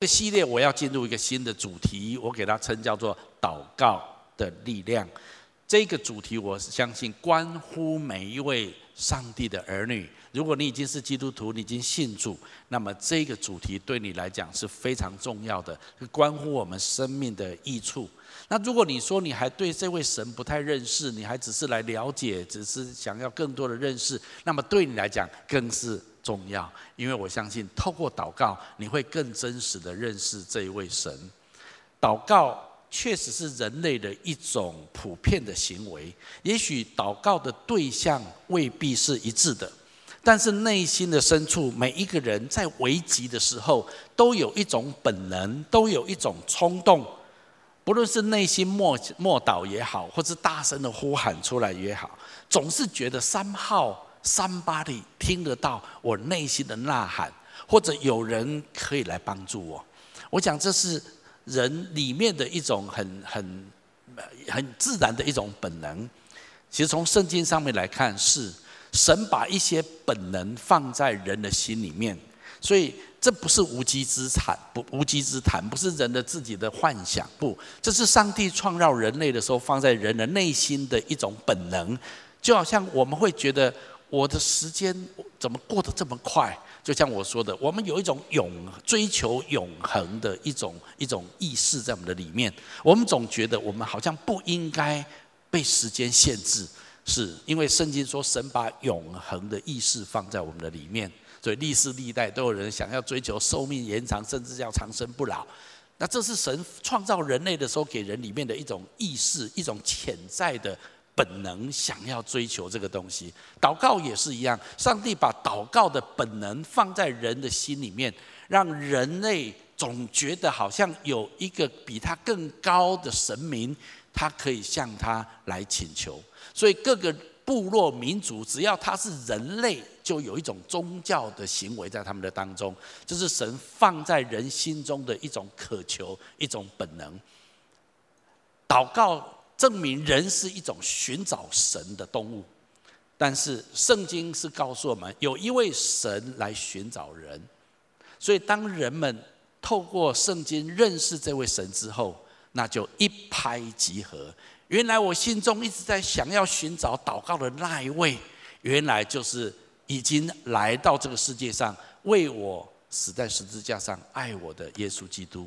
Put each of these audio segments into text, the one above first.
这系列我要进入一个新的主题，我给它称叫做“祷告的力量”。这个主题我相信关乎每一位上帝的儿女。如果你已经是基督徒，你已经信主，那么这个主题对你来讲是非常重要的，关乎我们生命的益处。那如果你说你还对这位神不太认识，你还只是来了解，只是想要更多的认识，那么对你来讲更是。重要，因为我相信透过祷告，你会更真实的认识这一位神。祷告确实是人类的一种普遍的行为，也许祷告的对象未必是一致的，但是内心的深处，每一个人在危急的时候，都有一种本能，都有一种冲动，不论是内心默默祷也好，或是大声的呼喊出来也好，总是觉得三号。Somebody 听得到我内心的呐喊，或者有人可以来帮助我。我讲这是人里面的一种很很很自然的一种本能。其实从圣经上面来看，是神把一些本能放在人的心里面，所以这不是无稽之谈，不无稽之谈，不是人的自己的幻想，不，这是上帝创造人类的时候放在人的内心的一种本能，就好像我们会觉得。我的时间怎么过得这么快？就像我说的，我们有一种永追求永恒的一种一种意识在我们的里面。我们总觉得我们好像不应该被时间限制，是因为圣经说神把永恒的意识放在我们的里面，所以历世历代都有人想要追求寿命延长，甚至要长生不老。那这是神创造人类的时候给人里面的一种意识，一种潜在的。本能想要追求这个东西，祷告也是一样。上帝把祷告的本能放在人的心里面，让人类总觉得好像有一个比他更高的神明，他可以向他来请求。所以各个部落民族，只要他是人类，就有一种宗教的行为在他们的当中。这是神放在人心中的一种渴求，一种本能。祷告。证明人是一种寻找神的动物，但是圣经是告诉我们，有一位神来寻找人。所以当人们透过圣经认识这位神之后，那就一拍即合。原来我心中一直在想要寻找祷告的那一位，原来就是已经来到这个世界上为我死在十字架上爱我的耶稣基督。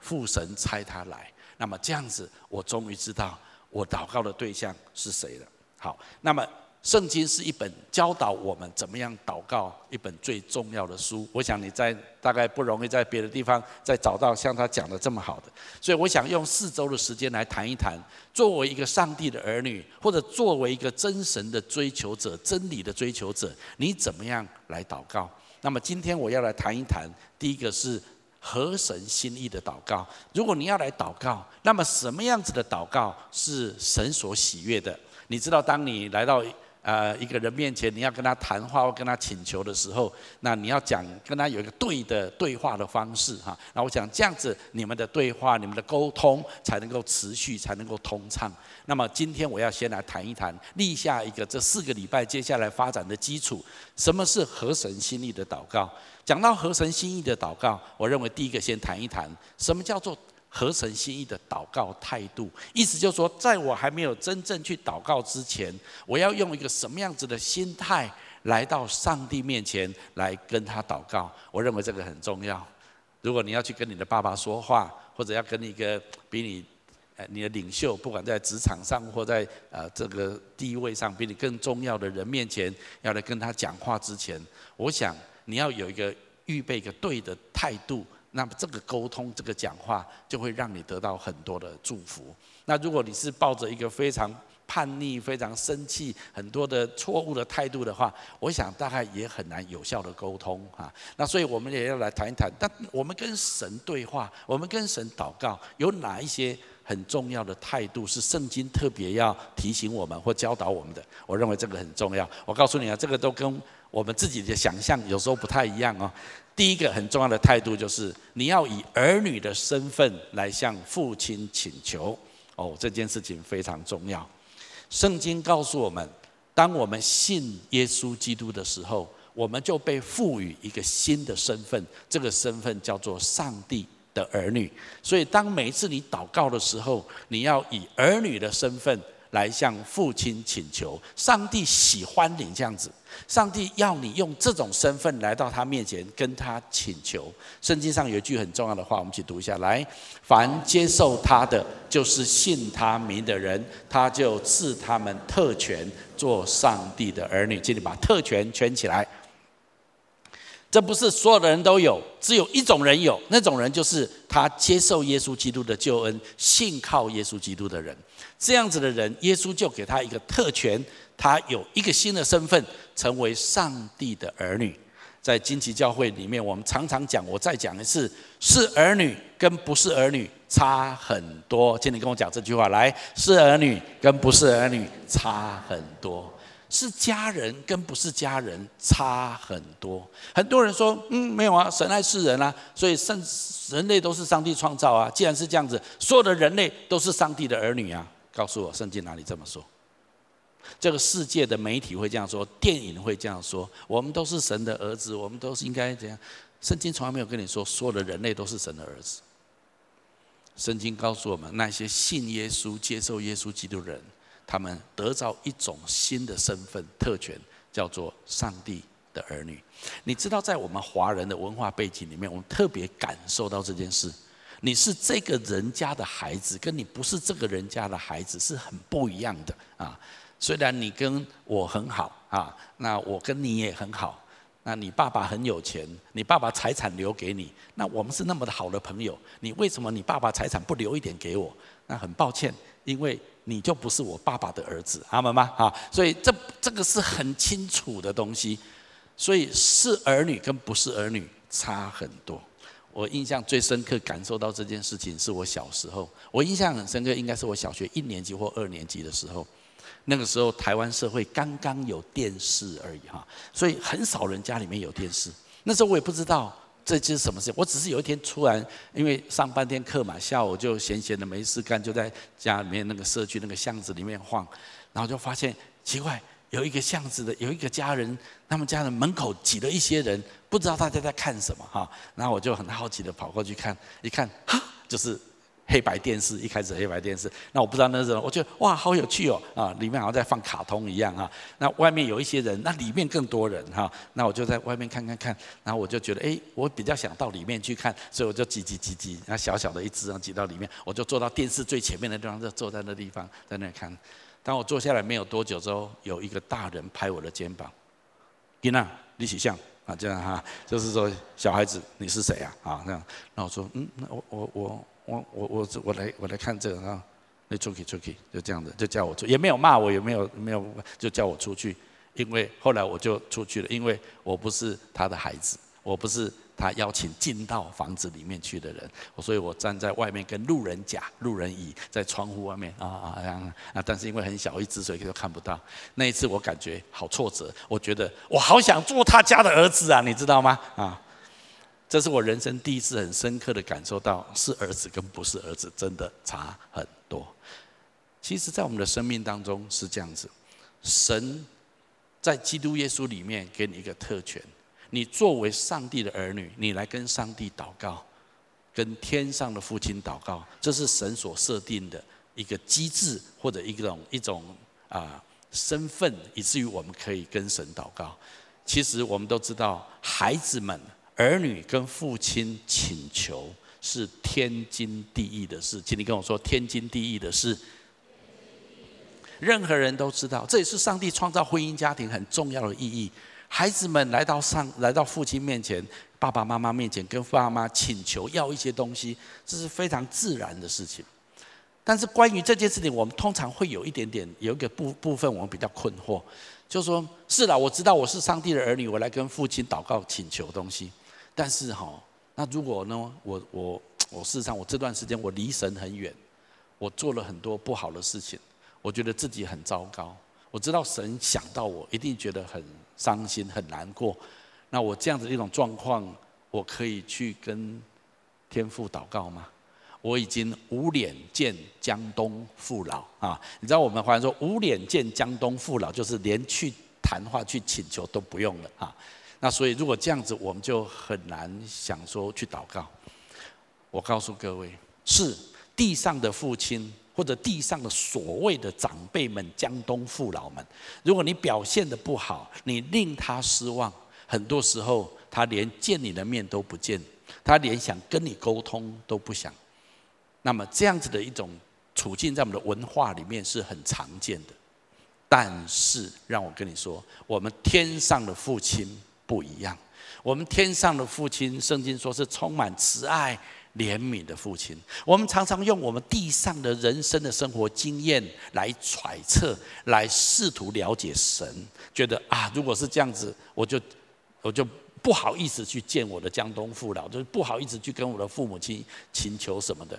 父神差他来。那么这样子，我终于知道我祷告的对象是谁了。好，那么圣经是一本教导我们怎么样祷告一本最重要的书。我想你在大概不容易在别的地方再找到像他讲的这么好的，所以我想用四周的时间来谈一谈，作为一个上帝的儿女，或者作为一个真神的追求者、真理的追求者，你怎么样来祷告？那么今天我要来谈一谈，第一个是。合神心意的祷告。如果你要来祷告，那么什么样子的祷告是神所喜悦的？你知道，当你来到呃一个人面前，你要跟他谈话或跟他请求的时候，那你要讲跟他有一个对的对话的方式哈。那我想这样子，你们的对话、你们的沟通才能够持续，才能够通畅。那么今天我要先来谈一谈，立下一个这四个礼拜接下来发展的基础。什么是合神心意的祷告？讲到合神心意的祷告，我认为第一个先谈一谈什么叫做合神心意的祷告态度。意思就是说，在我还没有真正去祷告之前，我要用一个什么样子的心态来到上帝面前来跟他祷告。我认为这个很重要。如果你要去跟你的爸爸说话，或者要跟一个比你呃你的领袖，不管在职场上或在呃这个地位上比你更重要的人面前，要来跟他讲话之前，我想。你要有一个预备一个对的态度，那么这个沟通、这个讲话就会让你得到很多的祝福。那如果你是抱着一个非常叛逆、非常生气、很多的错误的态度的话，我想大概也很难有效的沟通哈。那所以我们也要来谈一谈，但我们跟神对话，我们跟神祷告，有哪一些很重要的态度是圣经特别要提醒我们或教导我们的？我认为这个很重要。我告诉你啊，这个都跟我们自己的想象有时候不太一样哦。第一个很重要的态度就是，你要以儿女的身份来向父亲请求。哦，这件事情非常重要。圣经告诉我们，当我们信耶稣基督的时候，我们就被赋予一个新的身份，这个身份叫做上帝的儿女。所以，当每一次你祷告的时候，你要以儿女的身份。来向父亲请求，上帝喜欢你这样子，上帝要你用这种身份来到他面前跟他请求。圣经上有一句很重要的话，我们一起读一下：来，凡接受他的，就是信他名的人，他就赐他们特权，做上帝的儿女。请你把特权圈起来。这不是所有的人都有，只有一种人有，那种人就是他接受耶稣基督的救恩，信靠耶稣基督的人。这样子的人，耶稣就给他一个特权，他有一个新的身份，成为上帝的儿女。在金旗教会里面，我们常常讲，我再讲一次，是儿女跟不是儿女差很多。请你跟我讲这句话，来，是儿女跟不是儿女差很多。是家人跟不是家人差很多。很多人说，嗯，没有啊，神爱世人啊，所以圣人类都是上帝创造啊。既然是这样子，所有的人类都是上帝的儿女啊。告诉我，圣经哪里这么说？这个世界的媒体会这样说，电影会这样说，我们都是神的儿子，我们都是应该这样。圣经从来没有跟你说，所有的人类都是神的儿子。圣经告诉我们，那些信耶稣、接受耶稣基督的人。他们得到一种新的身份特权，叫做上帝的儿女。你知道，在我们华人的文化背景里面，我们特别感受到这件事。你是这个人家的孩子，跟你不是这个人家的孩子是很不一样的啊。虽然你跟我很好啊，那我跟你也很好。那你爸爸很有钱，你爸爸财产留给你，那我们是那么的好的朋友，你为什么你爸爸财产不留一点给我？那很抱歉，因为。你就不是我爸爸的儿子，阿门吗？啊，所以这这个是很清楚的东西，所以是儿女跟不是儿女差很多。我印象最深刻感受到这件事情，是我小时候，我印象很深刻，应该是我小学一年级或二年级的时候，那个时候台湾社会刚刚有电视而已哈，所以很少人家里面有电视。那时候我也不知道。这就是什么事？我只是有一天突然，因为上半天课嘛，下午就闲闲的没事干，就在家里面那个社区那个巷子里面晃，然后就发现奇怪，有一个巷子的有一个家人，他们家的门口挤了一些人，不知道大家在看什么哈，然后我就很好奇的跑过去看，一看，哈，就是。黑白电视，一开始黑白电视，那我不知道那是什么，我觉得哇，好有趣哦啊，里面好像在放卡通一样哈。那外面有一些人，那里面更多人哈。那我就在外面看看看，然后我就觉得哎，我比较想到里面去看，所以我就挤挤挤挤，那小小的一只，然后挤到里面，我就坐到电视最前面的地方，就坐在那地方在那看。当我坐下来没有多久之后，有一个大人拍我的肩膀，吉娜，李启相啊，这样哈，就是说小孩子你是谁啊？啊，那样，那我说嗯，那我我我。我我我我来我来看这个啊，那出去出去就这样子，就叫我出，也没有骂我，也没有没有就叫我出去，因为后来我就出去了，因为我不是他的孩子，我不是他邀请进到房子里面去的人，所以我站在外面跟路人甲、路人乙在窗户外面啊啊这样啊，但是因为很小一只，所以都看不到。那一次我感觉好挫折，我觉得我好想做他家的儿子啊，你知道吗？啊。这是我人生第一次很深刻的感受到，是儿子跟不是儿子真的差很多。其实，在我们的生命当中是这样子，神在基督耶稣里面给你一个特权，你作为上帝的儿女，你来跟上帝祷告，跟天上的父亲祷告，这是神所设定的一个机制或者一种一种啊身份，以至于我们可以跟神祷告。其实我们都知道，孩子们。儿女跟父亲请求是天经地义的事，请你跟我说天经地义的事。任何人都知道，这也是上帝创造婚姻家庭很重要的意义。孩子们来到上，来到父亲面前，爸爸妈妈面前，跟爸妈请求要一些东西，这是非常自然的事情。但是关于这件事情，我们通常会有一点点，有一个部部分我们比较困惑，就说，是的，我知道我是上帝的儿女，我来跟父亲祷告请求东西。但是哈，那如果呢？我我我事实上，我这段时间我离神很远，我做了很多不好的事情，我觉得自己很糟糕。我知道神想到我，一定觉得很伤心、很难过。那我这样子一种状况，我可以去跟天父祷告吗？我已经无脸见江东父老啊！你知道我们华人说无脸见江东父老，就是连去谈话、去请求都不用了啊。那所以如果这样子，我们就很难想说去祷告。我告诉各位，是地上的父亲或者地上的所谓的长辈们、江东父老们，如果你表现得不好，你令他失望，很多时候他连见你的面都不见，他连想跟你沟通都不想。那么这样子的一种处境，在我们的文化里面是很常见的。但是让我跟你说，我们天上的父亲不一样。我们天上的父亲，圣经说是充满慈爱。怜悯的父亲，我们常常用我们地上的人生的生活经验来揣测，来试图了解神，觉得啊，如果是这样子，我就我就不好意思去见我的江东父老，就是不好意思去跟我的父母亲请求什么的。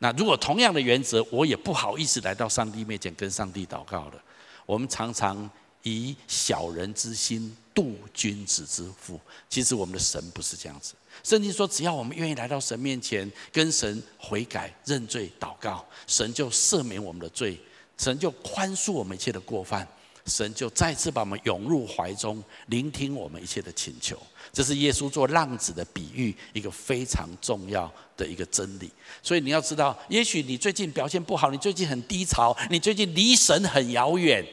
那如果同样的原则，我也不好意思来到上帝面前跟上帝祷告了。我们常常以小人之心度君子之腹，其实我们的神不是这样子。圣经说，只要我们愿意来到神面前，跟神悔改、认罪、祷告，神就赦免我们的罪，神就宽恕我们一切的过犯，神就再次把我们拥入怀中，聆听我们一切的请求。这是耶稣做浪子的比喻，一个非常重要的一个真理。所以你要知道，也许你最近表现不好，你最近很低潮，你最近离神很遥远。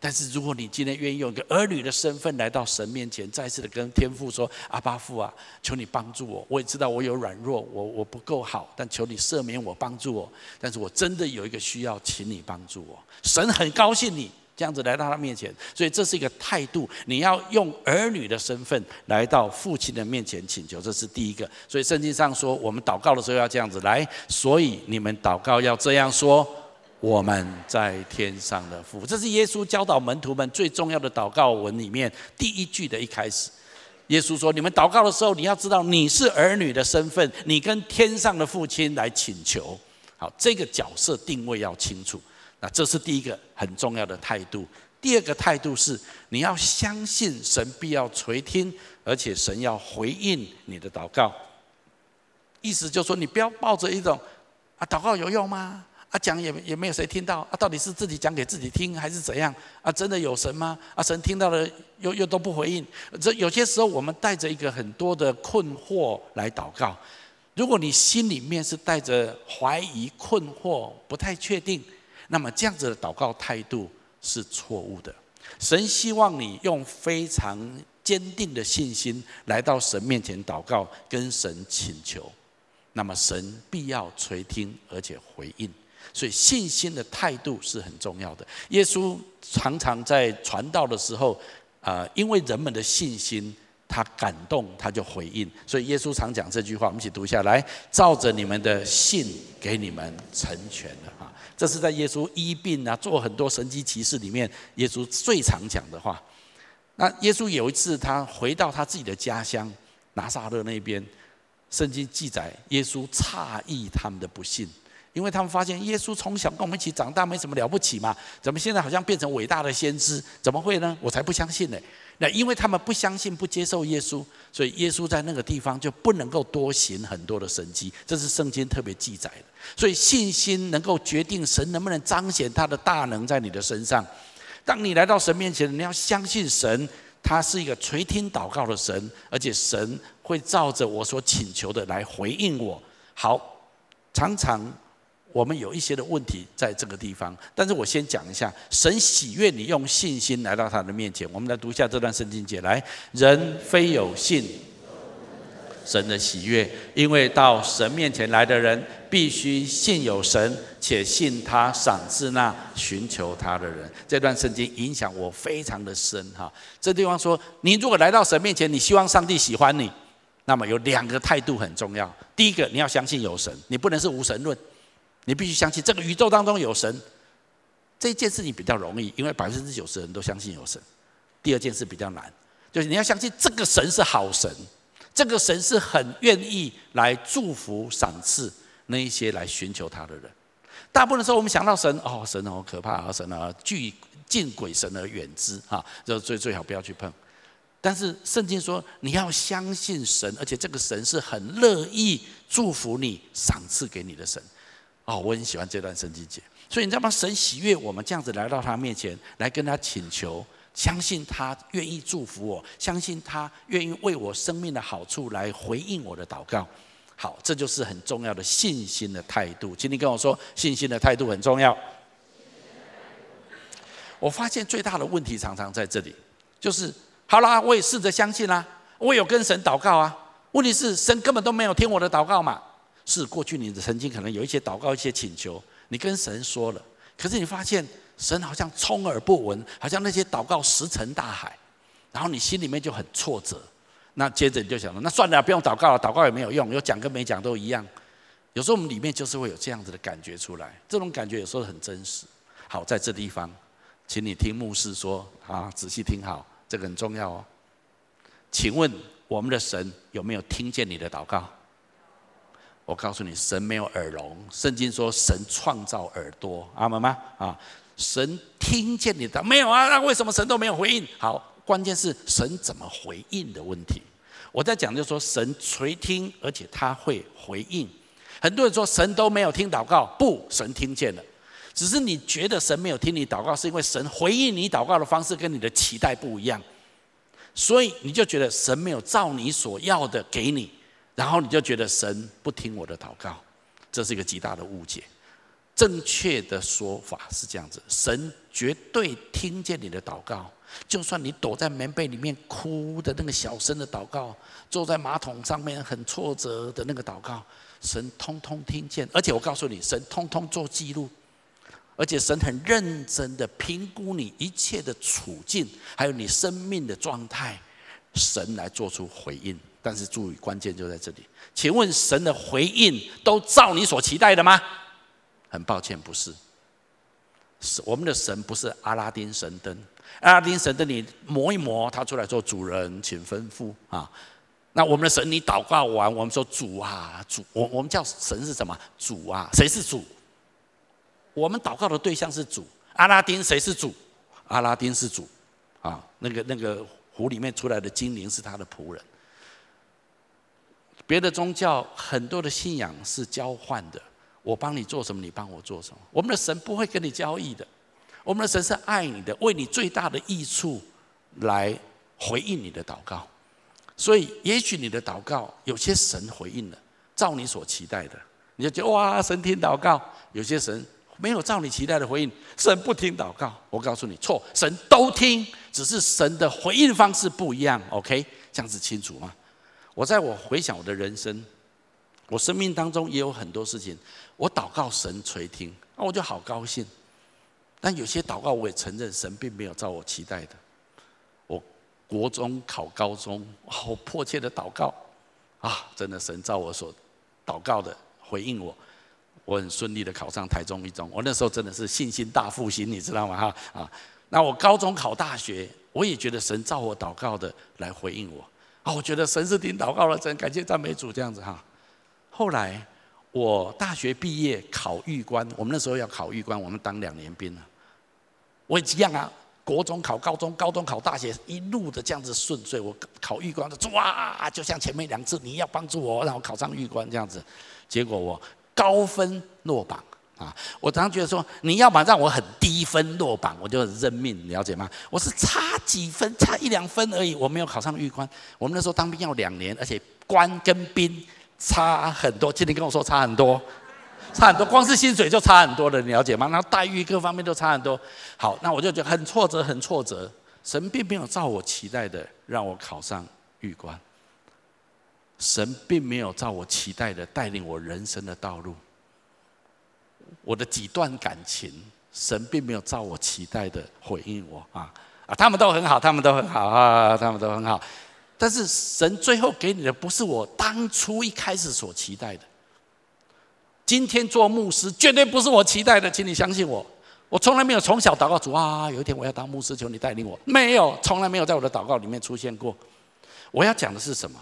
但是，如果你今天愿意用一个儿女的身份来到神面前，再次的跟天父说：“阿爸父啊，求你帮助我。我也知道我有软弱，我我不够好，但求你赦免我，帮助我。但是我真的有一个需要，请你帮助我。神很高兴你这样子来到他面前，所以这是一个态度。你要用儿女的身份来到父亲的面前请求，这是第一个。所以圣经上说，我们祷告的时候要这样子来。所以你们祷告要这样说。”我们在天上的父，这是耶稣教导门徒们最重要的祷告文里面第一句的一开始。耶稣说：“你们祷告的时候，你要知道你是儿女的身份，你跟天上的父亲来请求。好，这个角色定位要清楚。那这是第一个很重要的态度。第二个态度是，你要相信神必要垂听，而且神要回应你的祷告。意思就是说，你不要抱着一种啊，祷告有用吗？”啊，讲也也没有谁听到啊，到底是自己讲给自己听还是怎样啊？真的有神吗？啊，神听到了又又都不回应。这有些时候我们带着一个很多的困惑来祷告。如果你心里面是带着怀疑、困惑、不太确定，那么这样子的祷告态度是错误的。神希望你用非常坚定的信心来到神面前祷告，跟神请求，那么神必要垂听而且回应。所以信心的态度是很重要的。耶稣常常在传道的时候，啊，因为人们的信心，他感动，他就回应。所以耶稣常讲这句话，我们一起读一下来：照着你们的信，给你们成全了啊！这是在耶稣医病啊，做很多神迹奇事里面，耶稣最常讲的话。那耶稣有一次，他回到他自己的家乡拿撒勒那边，圣经记载，耶稣诧异他们的不信。因为他们发现耶稣从小跟我们一起长大，没什么了不起嘛？怎么现在好像变成伟大的先知？怎么会呢？我才不相信呢！那因为他们不相信、不接受耶稣，所以耶稣在那个地方就不能够多行很多的神迹。这是圣经特别记载的。所以信心能够决定神能不能彰显他的大能在你的身上。当你来到神面前，你要相信神，他是一个垂听祷告的神，而且神会照着我所请求的来回应我。好，常常。我们有一些的问题在这个地方，但是我先讲一下，神喜悦你用信心来到他的面前。我们来读一下这段圣经节，来，人非有信，神的喜悦，因为到神面前来的人，必须信有神，且信他赏赐那寻求他的人。这段圣经影响我非常的深哈。这地方说，你如果来到神面前，你希望上帝喜欢你，那么有两个态度很重要。第一个，你要相信有神，你不能是无神论。你必须相信这个宇宙当中有神，这一件事情比较容易，因为百分之九十人都相信有神。第二件事比较难，就是你要相信这个神是好神，这个神是很愿意来祝福、赏赐那一些来寻求他的人。大部分的时候，我们想到神，哦，神好可怕啊，神啊，惧敬鬼神而远之啊，就最最好不要去碰。但是圣经说，你要相信神，而且这个神是很乐意祝福你、赏赐给你的神。哦，我很喜欢这段圣经节，所以你知道吗？神喜悦我们这样子来到他面前，来跟他请求，相信他愿意祝福我，相信他愿意为我生命的好处来回应我的祷告。好，这就是很重要的信心的态度。请你跟我说，信心的态度很重要。我发现最大的问题常常在这里，就是好啦，我也试着相信啦，我有跟神祷告啊。问题是神根本都没有听我的祷告嘛？是过去你的曾经可能有一些祷告、一些请求，你跟神说了，可是你发现。神好像充耳不闻，好像那些祷告石沉大海，然后你心里面就很挫折。那接着你就想了，那算了，不用祷告了，祷告也没有用，有讲跟没讲都一样。有时候我们里面就是会有这样子的感觉出来，这种感觉有时候很真实。好，在这地方，请你听牧师说啊，仔细听好，这个很重要哦。请问我们的神有没有听见你的祷告？我告诉你，神没有耳聋。圣经说神创造耳朵，阿门吗？啊。神听见你的没有啊？那为什么神都没有回应？好，关键是神怎么回应的问题。我在讲就说，神垂听，而且他会回应。很多人说神都没有听祷告，不，神听见了，只是你觉得神没有听你祷告，是因为神回应你祷告的方式跟你的期待不一样，所以你就觉得神没有照你所要的给你，然后你就觉得神不听我的祷告，这是一个极大的误解。正确的说法是这样子：神绝对听见你的祷告，就算你躲在棉被里面哭的那个小声的祷告，坐在马桶上面很挫折的那个祷告，神通通听见。而且我告诉你，神通通做记录，而且神很认真的评估你一切的处境，还有你生命的状态，神来做出回应。但是注意，关键就在这里，请问神的回应都照你所期待的吗？很抱歉，不是。是我们的神不是阿拉丁神灯，阿拉丁神灯你磨一磨，他出来做主人，请吩咐啊。那我们的神，你祷告完，我们说主啊，主，我我们叫神是什么？主啊，谁是主？我们祷告的对象是主。阿拉丁谁是主？阿拉丁是主啊。那个那个湖里面出来的精灵是他的仆人。别的宗教很多的信仰是交换的。我帮你做什么，你帮我做什么。我们的神不会跟你交易的，我们的神是爱你的，为你最大的益处来回应你的祷告。所以，也许你的祷告有些神回应了，照你所期待的，你就觉得哇，神听祷告；有些神没有照你期待的回应，神不听祷告。我告诉你，错，神都听，只是神的回应方式不一样。OK，这样子清楚吗？我在我回想我的人生。我生命当中也有很多事情，我祷告神垂听，那我就好高兴。但有些祷告我也承认神并没有照我期待的。我国中考高中，好迫切的祷告啊，真的神照我所祷告的回应我，我很顺利的考上台中一中。我那时候真的是信心大复兴，你知道吗？哈啊，那我高中考大学，我也觉得神照我祷告的来回应我啊，我觉得神是听祷告了，真感谢赞美主这样子哈。后来我大学毕业考预官，我们那时候要考预官，我们当两年兵啊。我也一样啊，国中考高中，高中考大学，一路的这样子顺遂。我考预官的，哇，就像前面两次，你要帮助我，让我考上预官这样子。结果我高分落榜啊！我常常觉得说，你要么让我很低分落榜，我就很认命，了解吗？我是差几分，差一两分而已，我没有考上预官。我们那时候当兵要两年，而且官跟兵。差很多，今天跟我说差很多，差很多，光是薪水就差很多了，你了解吗？然后待遇各方面都差很多。好，那我就觉得很挫折，很挫折。神并没有照我期待的让我考上预官，神并没有照我期待的带领我人生的道路。我的几段感情，神并没有照我期待的回应我啊啊！他们都很好，他们都很好啊，他们都很好。但是神最后给你的不是我当初一开始所期待的。今天做牧师绝对不是我期待的，请你相信我。我从来没有从小祷告主啊，有一天我要当牧师，求你带领我。没有，从来没有在我的祷告里面出现过。我要讲的是什么？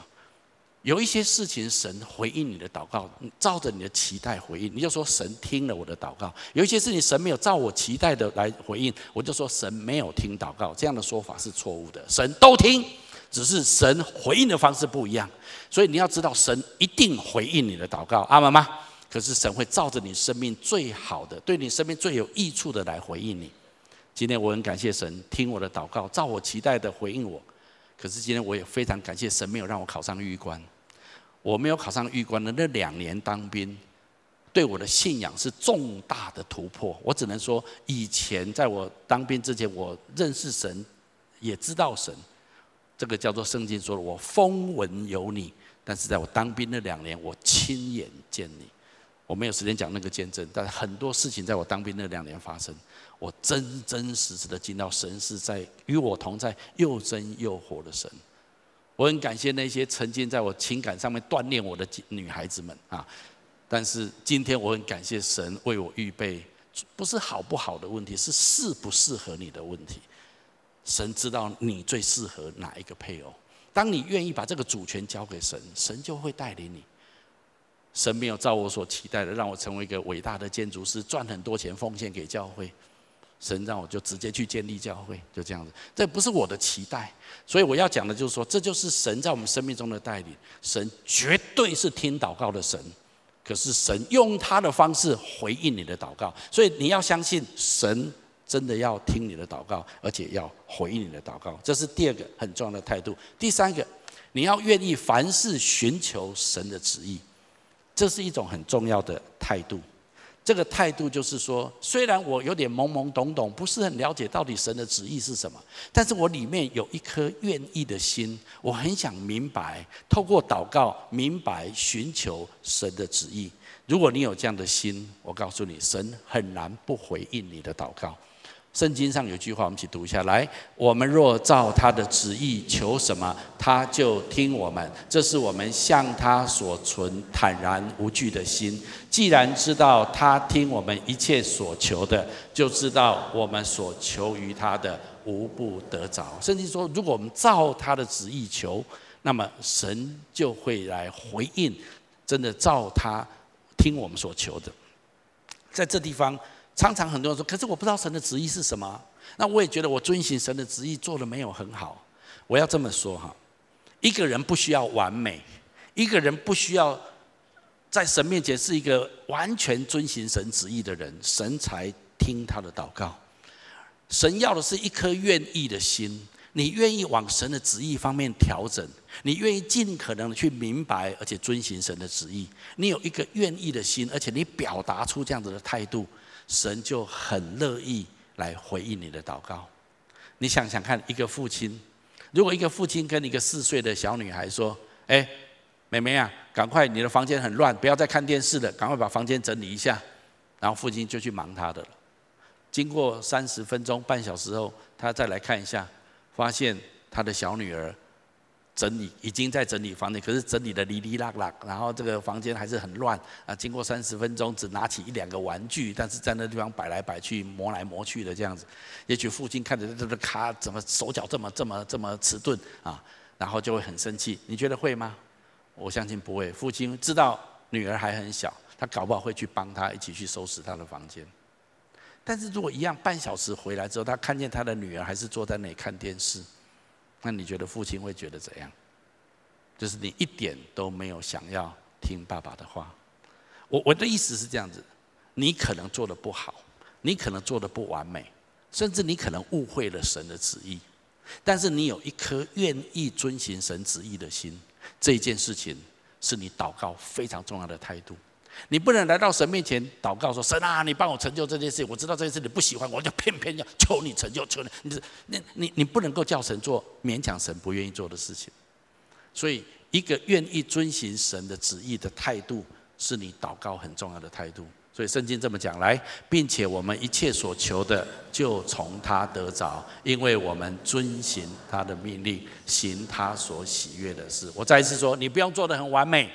有一些事情神回应你的祷告，照着你的期待回应，你就说神听了我的祷告。有一些事情神没有照我期待的来回应，我就说神没有听祷告。这样的说法是错误的，神都听。只是神回应的方式不一样，所以你要知道，神一定回应你的祷告，阿们吗？可是神会照着你生命最好的，对你生命最有益处的来回应你。今天我很感谢神听我的祷告，照我期待的回应我。可是今天我也非常感谢神没有让我考上玉官。我没有考上预官的那两年当兵，对我的信仰是重大的突破。我只能说，以前在我当兵之前，我认识神，也知道神。这个叫做圣经说的，我风闻有你。但是在我当兵那两年，我亲眼见你。我没有时间讲那个见证，但是很多事情在我当兵那两年发生，我真真实实的见到神是在与我同在，又真又活的神。我很感谢那些曾经在我情感上面锻炼我的女孩子们啊，但是今天我很感谢神为我预备，不是好不好的问题，是适不适合你的问题。神知道你最适合哪一个配偶。当你愿意把这个主权交给神，神就会带领你。神没有照我所期待的让我成为一个伟大的建筑师，赚很多钱奉献给教会。神让我就直接去建立教会，就这样子。这不是我的期待，所以我要讲的就是说，这就是神在我们生命中的带领。神绝对是听祷告的神，可是神用他的方式回应你的祷告，所以你要相信神真的要听你的祷告，而且要回应你的祷告。这是第二个很重要的态度。第三个，你要愿意凡事寻求神的旨意，这是一种很重要的态度。这个态度就是说，虽然我有点懵懵懂懂，不是很了解到底神的旨意是什么，但是我里面有一颗愿意的心，我很想明白，透过祷告明白寻求神的旨意。如果你有这样的心，我告诉你，神很难不回应你的祷告。圣经上有句话，我们一起读一下来。我们若照他的旨意求什么，他就听我们。这是我们向他所存坦然无惧的心。既然知道他听我们一切所求的，就知道我们所求于他的无不得着。圣经说，如果我们照他的旨意求，那么神就会来回应，真的照他听我们所求的。在这地方。常常很多人说，可是我不知道神的旨意是什么。那我也觉得我遵循神的旨意做的没有很好。我要这么说哈，一个人不需要完美，一个人不需要在神面前是一个完全遵循神旨意的人，神才听他的祷告。神要的是一颗愿意的心，你愿意往神的旨意方面调整，你愿意尽可能的去明白而且遵循神的旨意。你有一个愿意的心，而且你表达出这样子的态度。神就很乐意来回应你的祷告。你想想看，一个父亲，如果一个父亲跟一个四岁的小女孩说：“哎，妹妹啊，赶快，你的房间很乱，不要再看电视了，赶快把房间整理一下。”然后父亲就去忙他的了。经过三十分钟、半小时后，他再来看一下，发现他的小女儿。整理已经在整理房间，可是整理的哩哩啦啦，然后这个房间还是很乱啊。经过三十分钟，只拿起一两个玩具，但是在那地方摆来摆去、磨来磨去的这样子。也许父亲看着这个卡怎么手脚这么这么这么迟钝啊，然后就会很生气。你觉得会吗？我相信不会。父亲知道女儿还很小，他搞不好会去帮她一起去收拾她的房间。但是如果一样半小时回来之后，他看见他的女儿还是坐在那里看电视。那你觉得父亲会觉得怎样？就是你一点都没有想要听爸爸的话。我我的意思是这样子，你可能做得不好，你可能做得不完美，甚至你可能误会了神的旨意。但是你有一颗愿意遵行神旨意的心，这件事情是你祷告非常重要的态度。你不能来到神面前祷告说：“神啊，你帮我成就这件事。我知道这件事你不喜欢，我就偏偏要求你成就，求你。你你你你不能够叫神做勉强神不愿意做的事情。所以，一个愿意遵行神的旨意的态度，是你祷告很重要的态度。所以，圣经这么讲来，并且我们一切所求的，就从他得着，因为我们遵行他的命令，行他所喜悦的事。我再一次说，你不用做得很完美。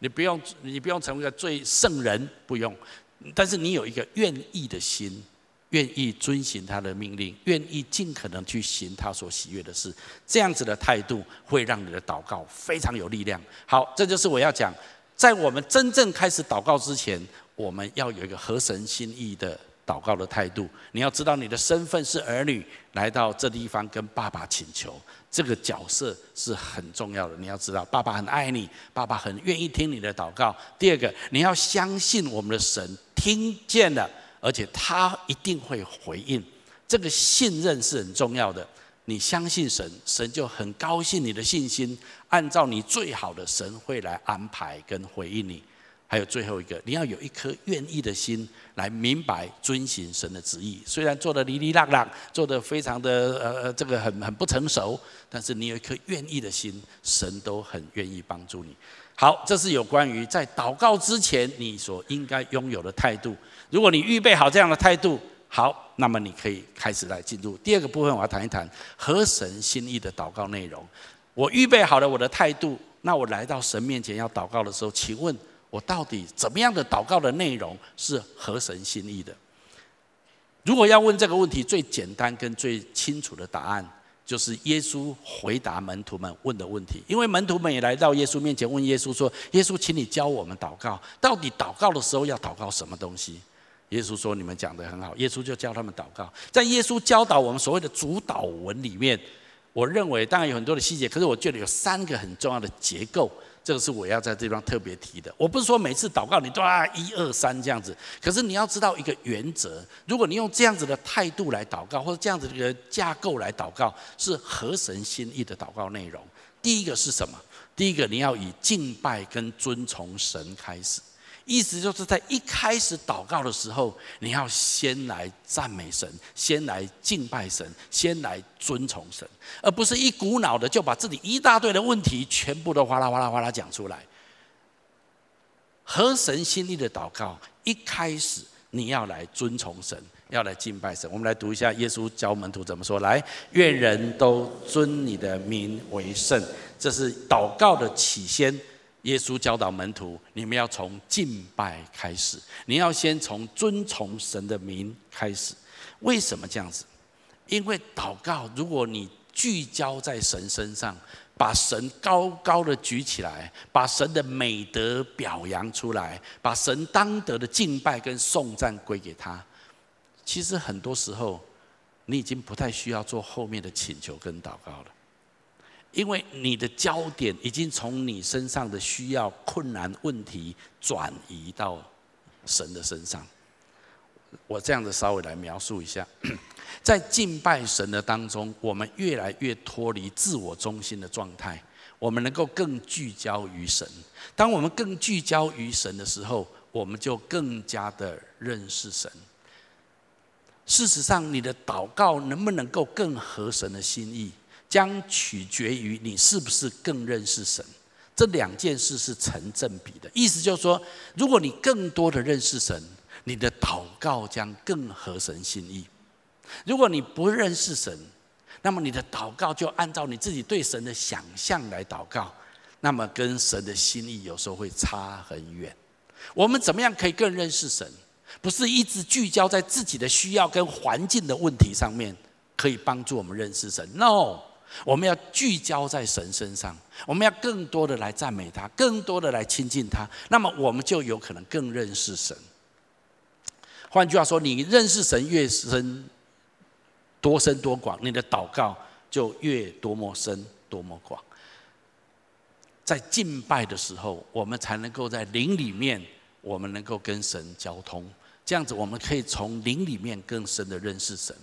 你不用，你不用成为一个最圣人，不用。但是你有一个愿意的心，愿意遵循他的命令，愿意尽可能去行他所喜悦的事，这样子的态度会让你的祷告非常有力量。好，这就是我要讲，在我们真正开始祷告之前，我们要有一个合神心意的祷告的态度。你要知道你的身份是儿女，来到这地方跟爸爸请求。这个角色是很重要的，你要知道，爸爸很爱你，爸爸很愿意听你的祷告。第二个，你要相信我们的神听见了，而且他一定会回应。这个信任是很重要的。你相信神，神就很高兴你的信心，按照你最好的，神会来安排跟回应你。还有最后一个，你要有一颗愿意的心来明白遵行神的旨意。虽然做的哩哩啦啦，做的非常的呃呃，这个很很不成熟，但是你有一颗愿意的心，神都很愿意帮助你。好，这是有关于在祷告之前你所应该拥有的态度。如果你预备好这样的态度，好，那么你可以开始来进入第二个部分。我要谈一谈合神心意的祷告内容。我预备好了我的态度，那我来到神面前要祷告的时候，请问我到底怎么样的祷告的内容是合神心意的？如果要问这个问题，最简单跟最清楚的答案，就是耶稣回答门徒们问的问题。因为门徒们也来到耶稣面前问耶稣说：“耶稣，请你教我们祷告，到底祷告的时候要祷告什么东西？”耶稣说：“你们讲得很好。”耶稣就教他们祷告。在耶稣教导我们所谓的主祷文里面，我认为当然有很多的细节，可是我觉得有三个很重要的结构，这个是我要在这地方特别提的。我不是说每次祷告你都啊一二三这样子，可是你要知道一个原则：如果你用这样子的态度来祷告，或者这样子的一个架构来祷告，是合神心意的祷告内容。第一个是什么？第一个你要以敬拜跟尊崇神开始。意思就是在一开始祷告的时候，你要先来赞美神，先来敬拜神，先来尊崇神，而不是一股脑的就把自己一大堆的问题全部都哗啦哗啦哗啦讲出来。合神心意的祷告，一开始你要来尊崇神，要来敬拜神。我们来读一下耶稣教门徒怎么说：来，愿人都尊你的名为圣。这是祷告的起先。耶稣教导门徒：“你们要从敬拜开始，你要先从尊崇神的名开始。为什么这样子？因为祷告，如果你聚焦在神身上，把神高高的举起来，把神的美德表扬出来，把神当得的敬拜跟颂赞归给他，其实很多时候，你已经不太需要做后面的请求跟祷告了。”因为你的焦点已经从你身上的需要、困难、问题转移到神的身上。我这样子稍微来描述一下，在敬拜神的当中，我们越来越脱离自我中心的状态，我们能够更聚焦于神。当我们更聚焦于神的时候，我们就更加的认识神。事实上，你的祷告能不能够更合神的心意？将取决于你是不是更认识神，这两件事是成正比的。意思就是说，如果你更多的认识神，你的祷告将更合神心意；如果你不认识神，那么你的祷告就按照你自己对神的想象来祷告，那么跟神的心意有时候会差很远。我们怎么样可以更认识神？不是一直聚焦在自己的需要跟环境的问题上面，可以帮助我们认识神？No。我们要聚焦在神身上，我们要更多的来赞美他，更多的来亲近他，那么我们就有可能更认识神。换句话说，你认识神越深，多深多广，你的祷告就越多么深多么广。在敬拜的时候，我们才能够在灵里面，我们能够跟神交通，这样子我们可以从灵里面更深的认识神。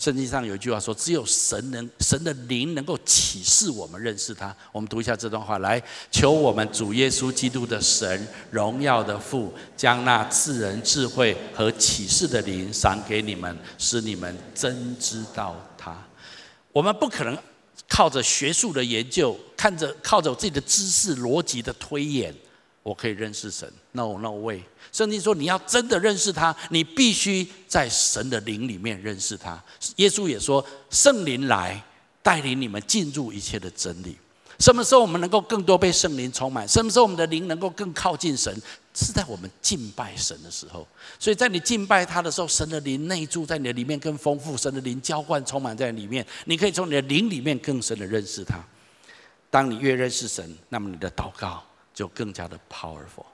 圣经上有一句话说：“只有神能，神的灵能够启示我们认识他。”我们读一下这段话，来，求我们主耶稣基督的神，荣耀的父，将那赐人智慧和启示的灵赏给你们，使你们真知道他。我们不可能靠着学术的研究，看着靠着自己的知识、逻辑的推演。我可以认识神？No No way！圣经说，你要真的认识他，你必须在神的灵里面认识他。耶稣也说，圣灵来带领你们进入一切的真理。什么时候我们能够更多被圣灵充满？什么时候我们的灵能够更靠近神？是在我们敬拜神的时候。所以在你敬拜他的时候，神的灵内住在你的里面更丰富，神的灵浇灌充满在里面，你可以从你的灵里面更深的认识他。当你越认识神，那么你的祷告。就更加的 powerful。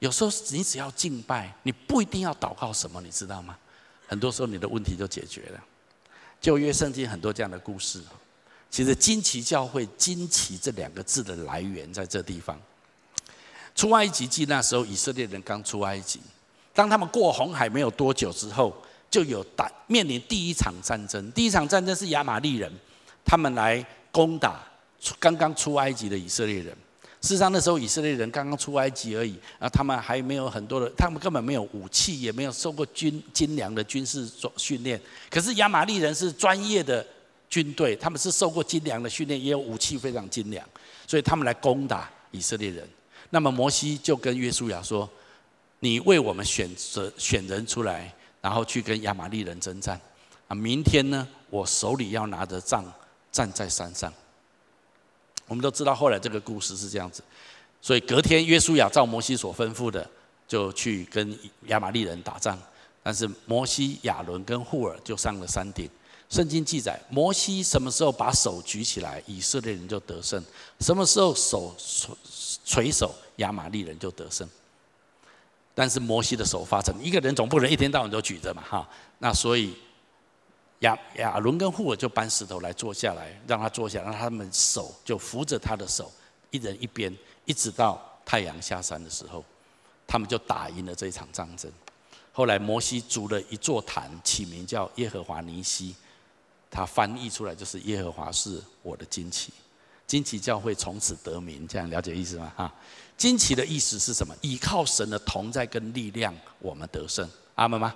有时候你只要敬拜，你不一定要祷告什么，你知道吗？很多时候你的问题就解决了。旧约圣经很多这样的故事。其实惊奇教会“惊奇”这两个字的来源在这地方。出埃及记那时候，以色列人刚出埃及，当他们过红海没有多久之后，就有打面临第一场战争。第一场战争是亚玛力人，他们来攻打刚刚出埃及的以色列人。事实上，那时候以色列人刚刚出埃及而已，啊，他们还没有很多的，他们根本没有武器，也没有受过军精良的军事训练。可是亚玛力人是专业的军队，他们是受过精良的训练，也有武器非常精良，所以他们来攻打以色列人。那么摩西就跟约书亚说：“你为我们选择选人出来，然后去跟亚玛力人征战。啊，明天呢，我手里要拿着杖站在山上。”我们都知道后来这个故事是这样子，所以隔天约书亚照摩西所吩咐的，就去跟亚玛力人打仗。但是摩西、亚伦跟户尔就上了山顶。圣经记载，摩西什么时候把手举起来，以色列人就得胜；什么时候手垂手，亚玛力人就得胜。但是摩西的手发沉，一个人总不能一天到晚都举着嘛，哈。那所以。亚亚伦跟户尔就搬石头来坐下来，让他坐下，让他们手就扶着他的手，一人一边，一直到太阳下山的时候，他们就打赢了这场战争。后来摩西筑了一座坛，起名叫耶和华尼西，他翻译出来就是耶和华是我的旌旗，旌旗教会从此得名。这样了解意思吗？哈，旌旗的意思是什么？依靠神的同在跟力量，我们得胜。阿门吗？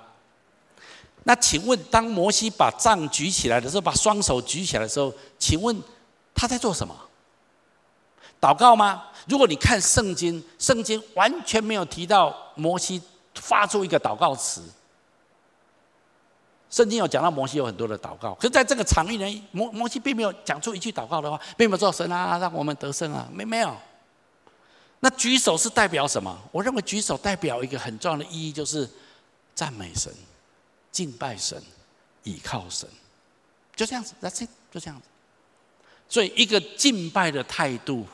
那请问，当摩西把杖举起来的时候，把双手举起来的时候，请问他在做什么？祷告吗？如果你看圣经，圣经完全没有提到摩西发出一个祷告词。圣经有讲到摩西有很多的祷告，可是在这个场域里，摩摩西并没有讲出一句祷告的话，并没有说神啊，让我们得胜啊，没没有。那举手是代表什么？我认为举手代表一个很重要的意义，就是赞美神。敬拜神，倚靠神，就这样子，That's it，就这样子。所以，一个敬拜的态度，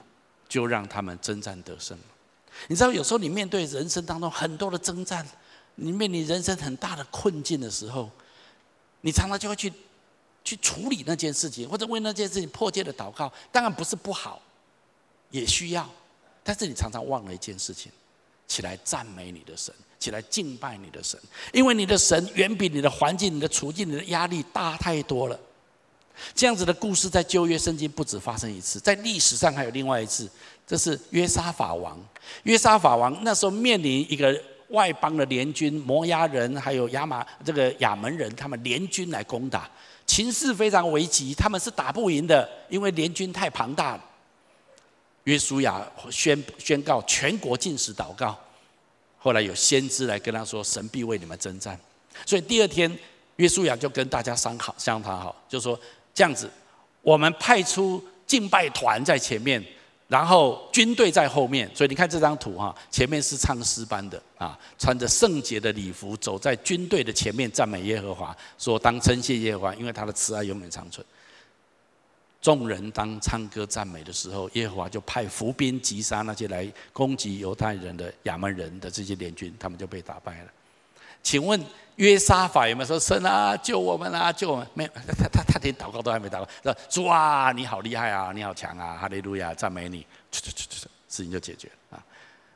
就让他们征战得胜。你知道，有时候你面对人生当中很多的征战，你面临人生很大的困境的时候，你常常就会去去处理那件事情，或者为那件事情迫切的祷告。当然不是不好，也需要，但是你常常忘了一件事情，起来赞美你的神。起来敬拜你的神，因为你的神远比你的环境、你的处境、你的压力大太多了。这样子的故事在旧约圣经不止发生一次，在历史上还有另外一次，这是约沙法王。约沙法王那时候面临一个外邦的联军，摩押人还有亚玛这个亚门人，他们联军来攻打，情势非常危急，他们是打不赢的，因为联军太庞大了。约书亚宣宣告全国禁食祷告。后来有先知来跟他说：“神必为你们征战。”所以第二天，约书亚就跟大家商好商谈好，就说这样子，我们派出敬拜团在前面，然后军队在后面。所以你看这张图哈，前面是唱诗班的啊，穿着圣洁的礼服，走在军队的前面，赞美耶和华，说当称谢耶和华，因为他的慈爱永远长存。众人当唱歌赞美的时候，耶和华就派伏兵击杀那些来攻击犹太人的亚门人的这些联军，他们就被打败了。请问约沙法有没有说神啊救我们啊救我们？没有，他他他连祷告都还没祷告，说主啊你好厉害啊你好强啊哈利路亚赞美你，去去去去，事情就解决了啊。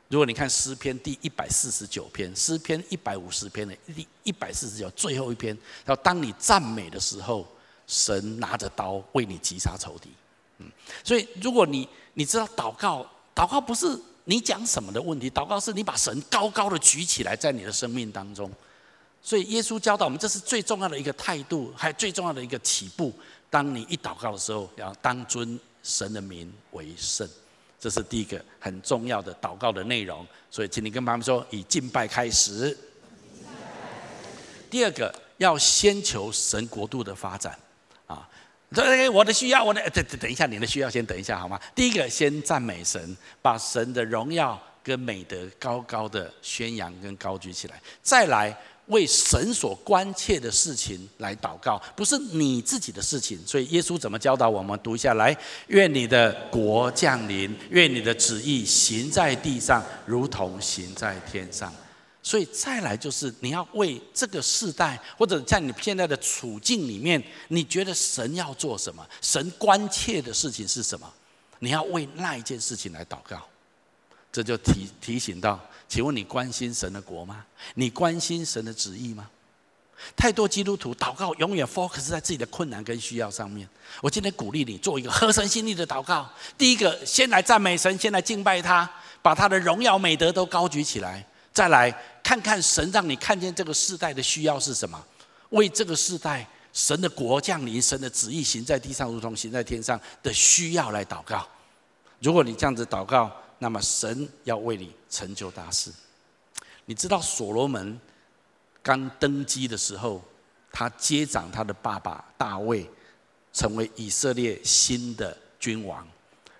如果你看诗篇第一百四十九篇，诗篇一百五十篇的第一百四十九最后一篇，然后当你赞美的时候。神拿着刀为你击杀仇敌，嗯，所以如果你你知道祷告，祷告不是你讲什么的问题，祷告是你把神高高的举起来在你的生命当中。所以耶稣教导我们，这是最重要的一个态度，还有最重要的一个起步。当你一祷告的时候，要当尊神的名为圣，这是第一个很重要的祷告的内容。所以，请你跟妈妈说，以敬拜开始。第二个，要先求神国度的发展。对，我的需要，我的等等等一下，你的需要先等一下好吗？第一个，先赞美神，把神的荣耀跟美德高高的宣扬跟高举起来。再来，为神所关切的事情来祷告，不是你自己的事情。所以耶稣怎么教导我们？读一下来，愿你的国降临，愿你的旨意行在地上，如同行在天上。所以再来就是你要为这个世代，或者在你现在的处境里面，你觉得神要做什么？神关切的事情是什么？你要为那一件事情来祷告。这就提提醒到，请问你关心神的国吗？你关心神的旨意吗？太多基督徒祷告永远 focus 在自己的困难跟需要上面。我今天鼓励你做一个合神心意的祷告。第一个，先来赞美神，先来敬拜他，把他的荣耀美德都高举起来。再来看看神让你看见这个世代的需要是什么，为这个世代神的国降临，神的旨意行在地上，如同行在天上的需要来祷告。如果你这样子祷告，那么神要为你成就大事。你知道所罗门刚登基的时候，他接掌他的爸爸大卫，成为以色列新的君王。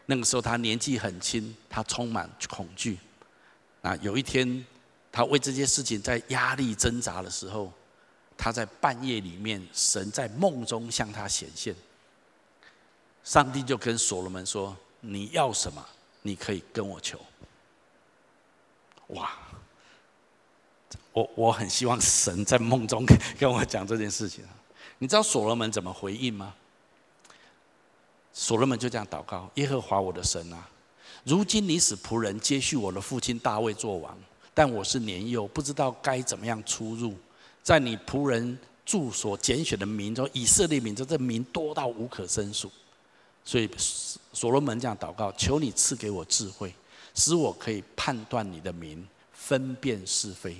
那个时候他年纪很轻，他充满恐惧。啊，有一天，他为这件事情在压力挣扎的时候，他在半夜里面，神在梦中向他显现。上帝就跟所罗门说：“你要什么？你可以跟我求。”哇！我我很希望神在梦中跟我讲这件事情。你知道所罗门怎么回应吗？所罗门就这样祷告：耶和华我的神啊，如今你使仆人接续我的父亲大卫做王，但我是年幼，不知道该怎么样出入。在你仆人住所拣选的民中，以色列民中，这民多到无可胜数。所以所罗门这样祷告：求你赐给我智慧，使我可以判断你的民，分辨是非。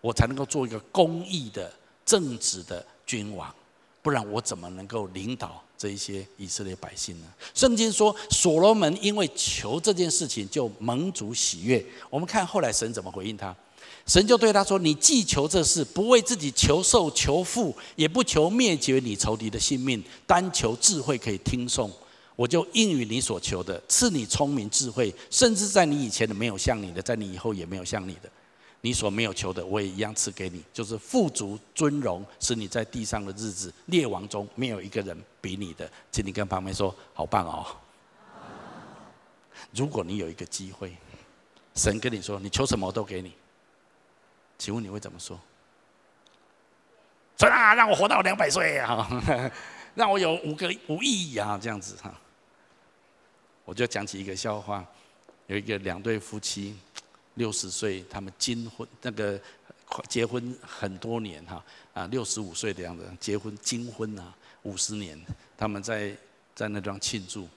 我才能够做一个公义的、正直的君王，不然我怎么能够领导这一些以色列百姓呢？圣经说，所罗门因为求这件事情就蒙主喜悦。我们看后来神怎么回应他，神就对他说：“你既求这事，不为自己求寿求富，也不求灭绝你仇敌的性命，单求智慧可以听颂，我就应允你所求的，赐你聪明智慧，甚至在你以前的没有像你的，在你以后也没有像你的。”你所没有求的，我也一样赐给你，就是富足尊荣，使你在地上的日子，列王中没有一个人比你的。请你跟旁边说，好棒哦！如果你有一个机会，神跟你说，你求什么都给你，请问你会怎么说？神啊，让我活到两百岁啊，让我有五个五亿啊，这样子哈。我就讲起一个笑话，有一个两对夫妻。六十岁，他们金婚那个结婚很多年哈啊，六十五岁的样子结婚金婚啊，五十年，他们在在那地方庆祝，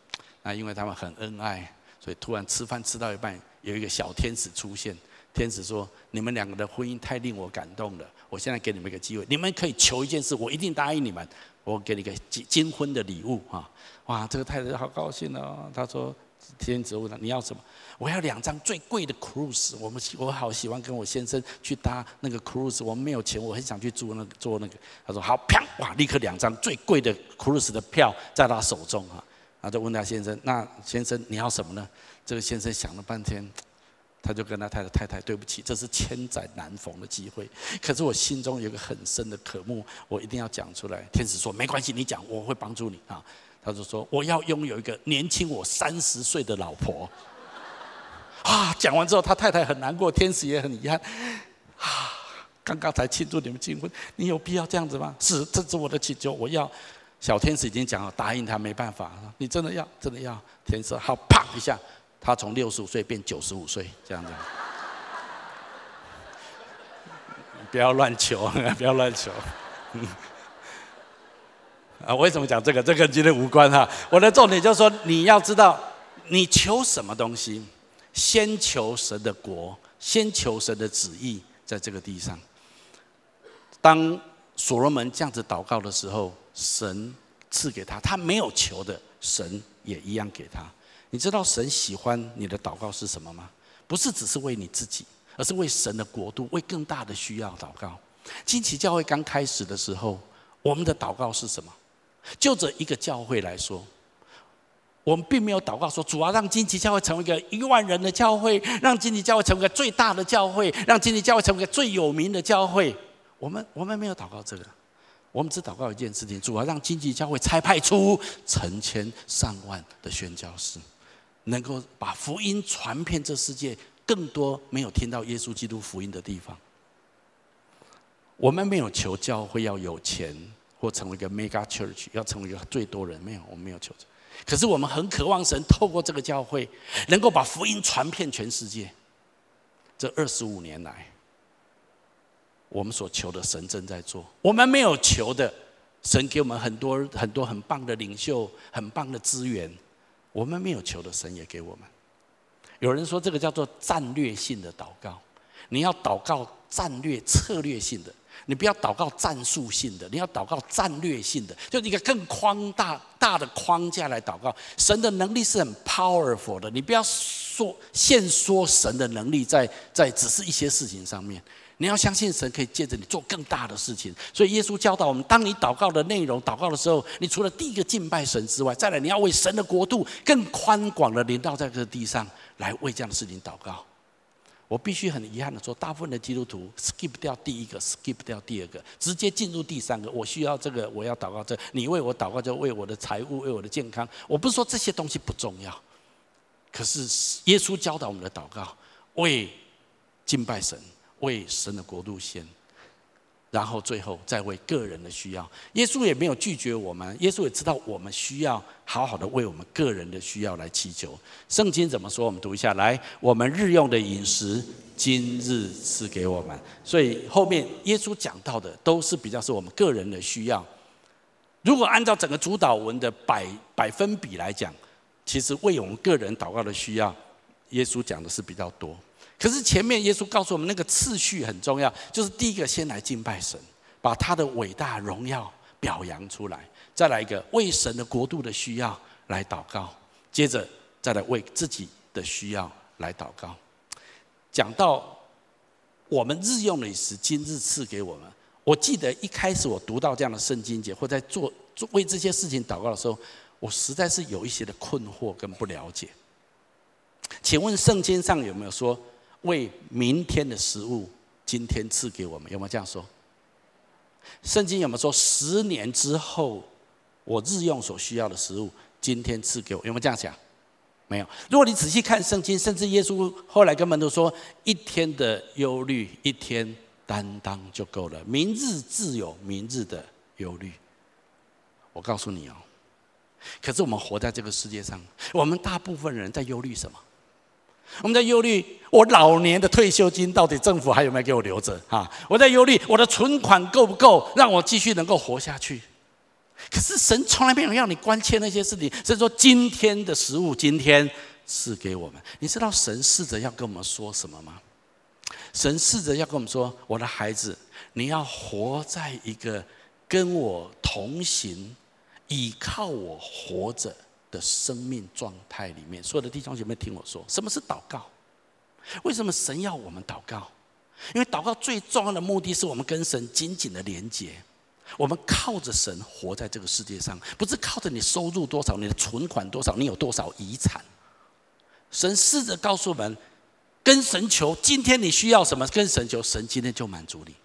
那因为他们很恩爱，所以突然吃饭吃到一半，有一个小天使出现，天使说：“你们两个的婚姻太令我感动了，我现在给你们一个机会，你们可以求一件事，我一定答应你们，我给你个金金婚的礼物啊！”哇，这个太太好高兴哦，他说。天使问他：“你要什么？我要两张最贵的 cruise。我们我好喜欢跟我先生去搭那个 cruise。我们没有钱，我很想去租那个坐那个。”他说：“好，啪！哇，立刻两张最贵的 cruise 的票在他手中啊。”然后就问他先生：“那先生你要什么呢？”这个先生想了半天，他就跟他太太太太：“对不起，这是千载难逢的机会。可是我心中有个很深的渴慕，我一定要讲出来。”天使说：“没关系，你讲，我会帮助你啊。”他就说：“我要拥有一个年轻我三十岁的老婆。”啊！讲完之后，他太太很难过，天使也很遗憾。啊！刚刚才庆祝你们结婚，你有必要这样子吗？是，这是我的请求，我要。小天使已经讲了，答应他没办法。你真的要？真的要？天使好，啪一下，他从六十五岁变九十五岁，这样子。不要乱求，不要乱求。啊，为什么讲这个？这跟今天无关哈。我的重点就是说，你要知道，你求什么东西，先求神的国，先求神的旨意，在这个地上。当所罗门这样子祷告的时候，神赐给他，他没有求的，神也一样给他。你知道神喜欢你的祷告是什么吗？不是只是为你自己，而是为神的国度，为更大的需要祷告。惊奇教会刚开始的时候，我们的祷告是什么？就这一个教会来说，我们并没有祷告说，主啊，让惊奇教会成为一个一万人的教会，让惊奇教会成为一个最大的教会，让惊奇教会成为一个最有名的教会。我们我们没有祷告这个，我们只祷告一件事情：主啊，让惊奇教会差派出成千上万的宣教士，能够把福音传遍这世界更多没有听到耶稣基督福音的地方。我们没有求教会要有钱。或成为一个 mega church，要成为一个最多人，没有，我们没有求这。可是我们很渴望神透过这个教会，能够把福音传遍全世界。这二十五年来，我们所求的神正在做。我们没有求的，神给我们很多很多很棒的领袖，很棒的资源。我们没有求的，神也给我们。有人说这个叫做战略性的祷告，你要祷告战略策略性的。你不要祷告战术性的，你要祷告战略性的，就一个更宽大大的框架来祷告。神的能力是很 powerful 的，你不要说限说神的能力在在只是一些事情上面。你要相信神可以借着你做更大的事情。所以耶稣教导我们，当你祷告的内容祷告的时候，你除了第一个敬拜神之外，再来你要为神的国度更宽广的临到在这个地上来为这样的事情祷告。我必须很遗憾的说，大部分的基督徒 skip 掉第一个，skip 掉第二个，直接进入第三个。我需要这个，我要祷告这。你为我祷告，就为我的财务，为我的健康。我不是说这些东西不重要，可是耶稣教导我们的祷告，为敬拜神，为神的国度先。然后最后再为个人的需要，耶稣也没有拒绝我们，耶稣也知道我们需要好好的为我们个人的需要来祈求。圣经怎么说？我们读一下来，我们日用的饮食，今日赐给我们。所以后面耶稣讲到的都是比较是我们个人的需要。如果按照整个主祷文的百百分比来讲，其实为我们个人祷告的需要，耶稣讲的是比较多。可是前面耶稣告诉我们，那个次序很重要，就是第一个先来敬拜神，把他的伟大荣耀表扬出来，再来一个为神的国度的需要来祷告，接着再来为自己的需要来祷告。讲到我们日用的食，今日赐给我们。我记得一开始我读到这样的圣经节，或在做做为这些事情祷告的时候，我实在是有一些的困惑跟不了解。请问圣经上有没有说？为明天的食物，今天赐给我们，有没有这样说？圣经有没有说十年之后，我日用所需要的食物，今天赐给我？有没有这样讲？没有。如果你仔细看圣经，甚至耶稣后来跟门徒说：“一天的忧虑，一天担当就够了，明日自有明日的忧虑。”我告诉你哦，可是我们活在这个世界上，我们大部分人在忧虑什么？我们在忧虑，我老年的退休金到底政府还有没有给我留着？哈，我在忧虑我的存款够不够，让我继续能够活下去。可是神从来没有让你关切那些事情，所以说今天的食物，今天赐给我们。你知道神试着要跟我们说什么吗？神试着要跟我们说：我的孩子，你要活在一个跟我同行、依靠我活着。的生命状态里面，所有的弟兄姐妹听我说，什么是祷告？为什么神要我们祷告？因为祷告最重要的目的是我们跟神紧紧的连接，我们靠着神活在这个世界上，不是靠着你收入多少、你的存款多少、你有多少遗产。神试着告诉我们，跟神求，今天你需要什么？跟神求，神今天就满足你。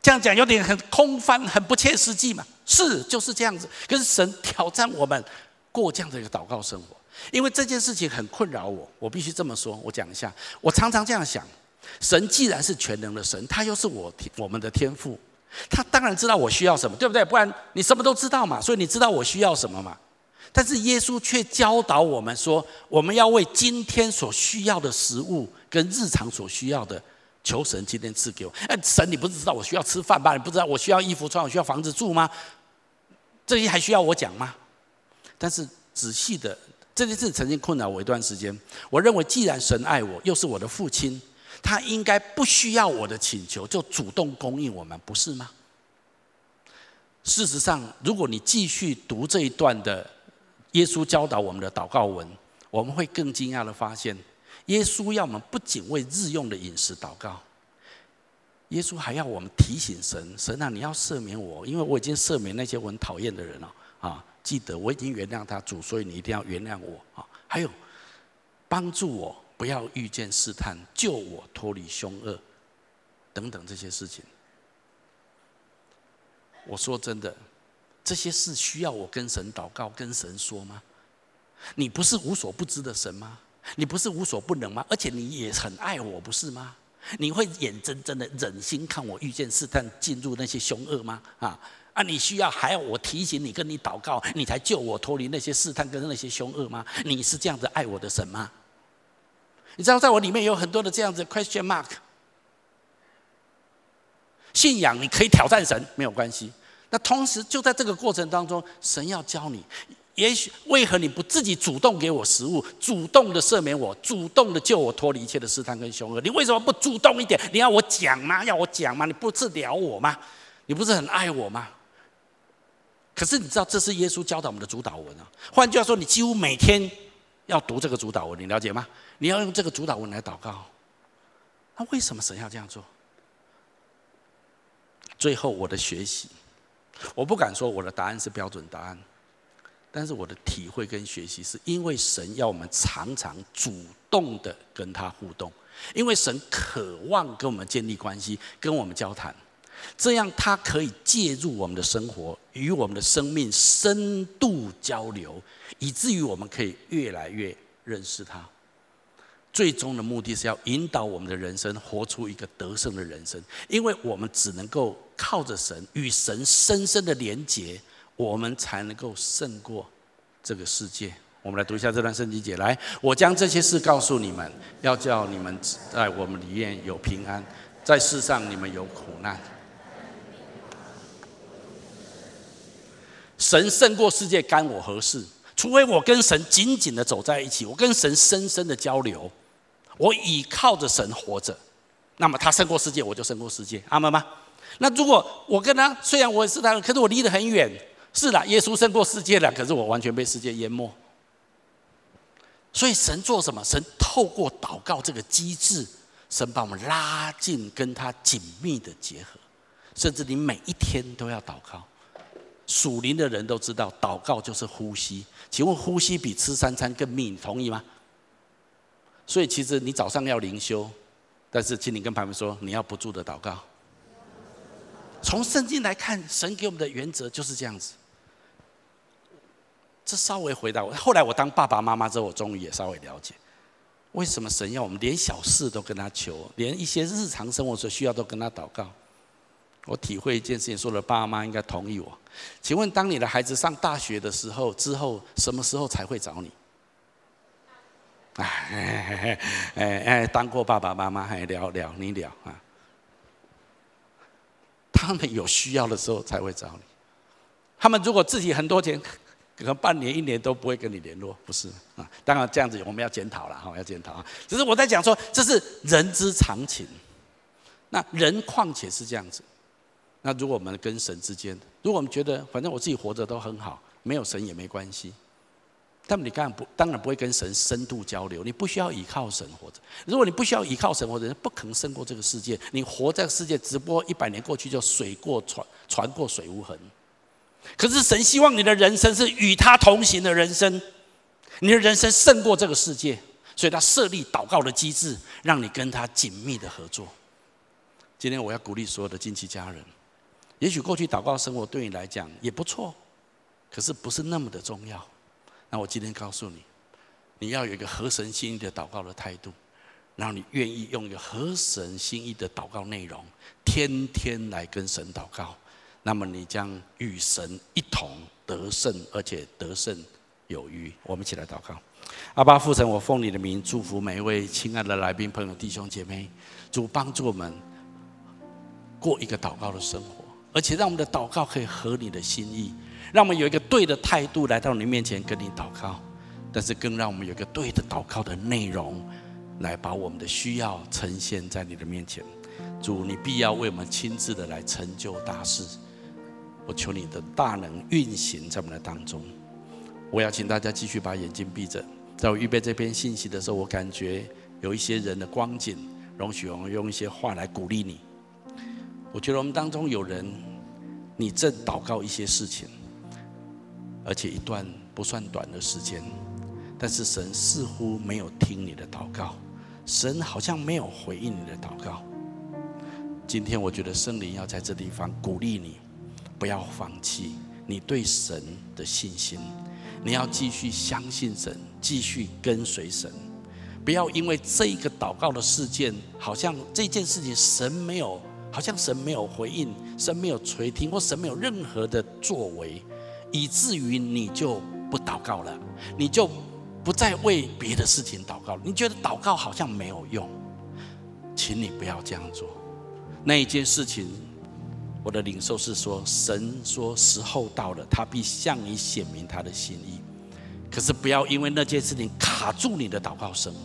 这样讲有点很空泛，很不切实际嘛？是，就是这样子。可是神挑战我们。过这样的一个祷告生活，因为这件事情很困扰我，我必须这么说。我讲一下，我常常这样想：神既然是全能的神，他又是我我们的天父，他当然知道我需要什么，对不对？不然你什么都知道嘛，所以你知道我需要什么嘛。但是耶稣却教导我们说，我们要为今天所需要的食物跟日常所需要的，求神今天赐给我。哎，神，你不是知道我需要吃饭吧？你不知道我需要衣服穿，我需要房子住吗？这些还需要我讲吗？但是仔细的这件事曾经困扰我一段时间。我认为，既然神爱我，又是我的父亲，他应该不需要我的请求就主动供应我们，不是吗？事实上，如果你继续读这一段的耶稣教导我们的祷告文，我们会更惊讶的发现，耶稣要我们不仅为日用的饮食祷告，耶稣还要我们提醒神：神啊，你要赦免我，因为我已经赦免那些我很讨厌的人了啊。记得我已经原谅他主，所以你一定要原谅我啊！还有，帮助我不要遇见试探，救我脱离凶恶，等等这些事情。我说真的，这些事需要我跟神祷告、跟神说吗？你不是无所不知的神吗？你不是无所不能吗？而且你也很爱我，不是吗？你会眼睁睁的忍心看我遇见试探，进入那些凶恶吗？啊！啊！你需要还要我提醒你，跟你祷告，你才救我脱离那些试探跟那些凶恶吗？你是这样子爱我的神吗？你知道，在我里面有很多的这样子 question mark。信仰，你可以挑战神，没有关系。那同时就在这个过程当中，神要教你，也许为何你不自己主动给我食物，主动的赦免我，主动的救我脱离一切的试探跟凶恶？你为什么不主动一点？你要我讲吗？要我讲吗？你不治疗我吗？你不是很爱我吗？可是你知道，这是耶稣教导我们的主祷文啊。换句话说，你几乎每天要读这个主祷文，你了解吗？你要用这个主祷文来祷告。那为什么神要这样做？最后，我的学习。我不敢说我的答案是标准答案，但是我的体会跟学习是因为神要我们常常主动的跟他互动，因为神渴望跟我们建立关系，跟我们交谈，这样他可以介入我们的生活，与我们的生命深度交流，以至于我们可以越来越认识他。最终的目的是要引导我们的人生活出一个得胜的人生，因为我们只能够靠着神与神深深的连结，我们才能够胜过这个世界。我们来读一下这段圣经节，来，我将这些事告诉你们，要叫你们在我们里面有平安，在世上你们有苦难。神胜过世界，干我何事？除非我跟神紧紧的走在一起，我跟神深深的交流。我倚靠着神活着，那么他胜过世界，我就胜过世界，阿门吗？那如果我跟他，虽然我也是他，可是我离得很远。是的，耶稣胜过世界了，可是我完全被世界淹没。所以神做什么？神透过祷告这个机制，神把我们拉近跟他紧密的结合，甚至你每一天都要祷告。属灵的人都知道，祷告就是呼吸。请问呼吸比吃三餐更密，你同意吗？所以，其实你早上要灵修，但是请你跟旁边说，你要不住的祷告。从圣经来看，神给我们的原则就是这样子。这稍微回答我。后来我当爸爸妈妈之后，我终于也稍微了解，为什么神要我们连小事都跟他求，连一些日常生活所需要都跟他祷告。我体会一件事情，说了爸妈应该同意我。请问，当你的孩子上大学的时候，之后什么时候才会找你？哎哎哎，当过爸爸妈妈，还聊聊你聊啊。他们有需要的时候才会找你。他们如果自己很多钱，可能半年一年都不会跟你联络，不是啊？当然这样子我们要检讨了哈，要检讨啊。只是我在讲说，这是人之常情。那人况且是这样子。那如果我们跟神之间，如果我们觉得反正我自己活着都很好，没有神也没关系。但你当然不，当然不会跟神深度交流。你不需要依靠神活着。如果你不需要依靠神活着，不可能胜过这个世界。你活在世界，直播一百年过去就水过船，船过水无痕。可是神希望你的人生是与他同行的人生，你的人生胜过这个世界，所以他设立祷告的机制，让你跟他紧密的合作。今天我要鼓励所有的亲戚家人，也许过去祷告生活对你来讲也不错，可是不是那么的重要。那我今天告诉你，你要有一个合神心意的祷告的态度，然后你愿意用一个合神心意的祷告内容，天天来跟神祷告，那么你将与神一同得胜，而且得胜有余。我们一起来祷告，阿爸父神，我奉你的名祝福每一位亲爱的来宾朋友弟兄姐妹，主帮助我们过一个祷告的生活，而且让我们的祷告可以合你的心意。让我们有一个对的态度来到你面前跟你祷告，但是更让我们有一个对的祷告的内容，来把我们的需要呈现在你的面前。主，你必要为我们亲自的来成就大事。我求你的大能运行在我们的当中。我要请大家继续把眼睛闭着。在我预备这篇信息的时候，我感觉有一些人的光景，容许我们用一些话来鼓励你。我觉得我们当中有人，你正祷告一些事情。而且一段不算短的时间，但是神似乎没有听你的祷告，神好像没有回应你的祷告。今天我觉得圣灵要在这地方鼓励你，不要放弃你对神的信心，你要继续相信神，继续跟随神，不要因为这一个祷告的事件，好像这件事情神没有，好像神没有回应，神没有垂听，或神没有任何的作为。以至于你就不祷告了，你就不再为别的事情祷告。你觉得祷告好像没有用，请你不要这样做。那一件事情我的领受是说，神说时候到了，他必向你显明他的心意。可是不要因为那件事情卡住你的祷告生活，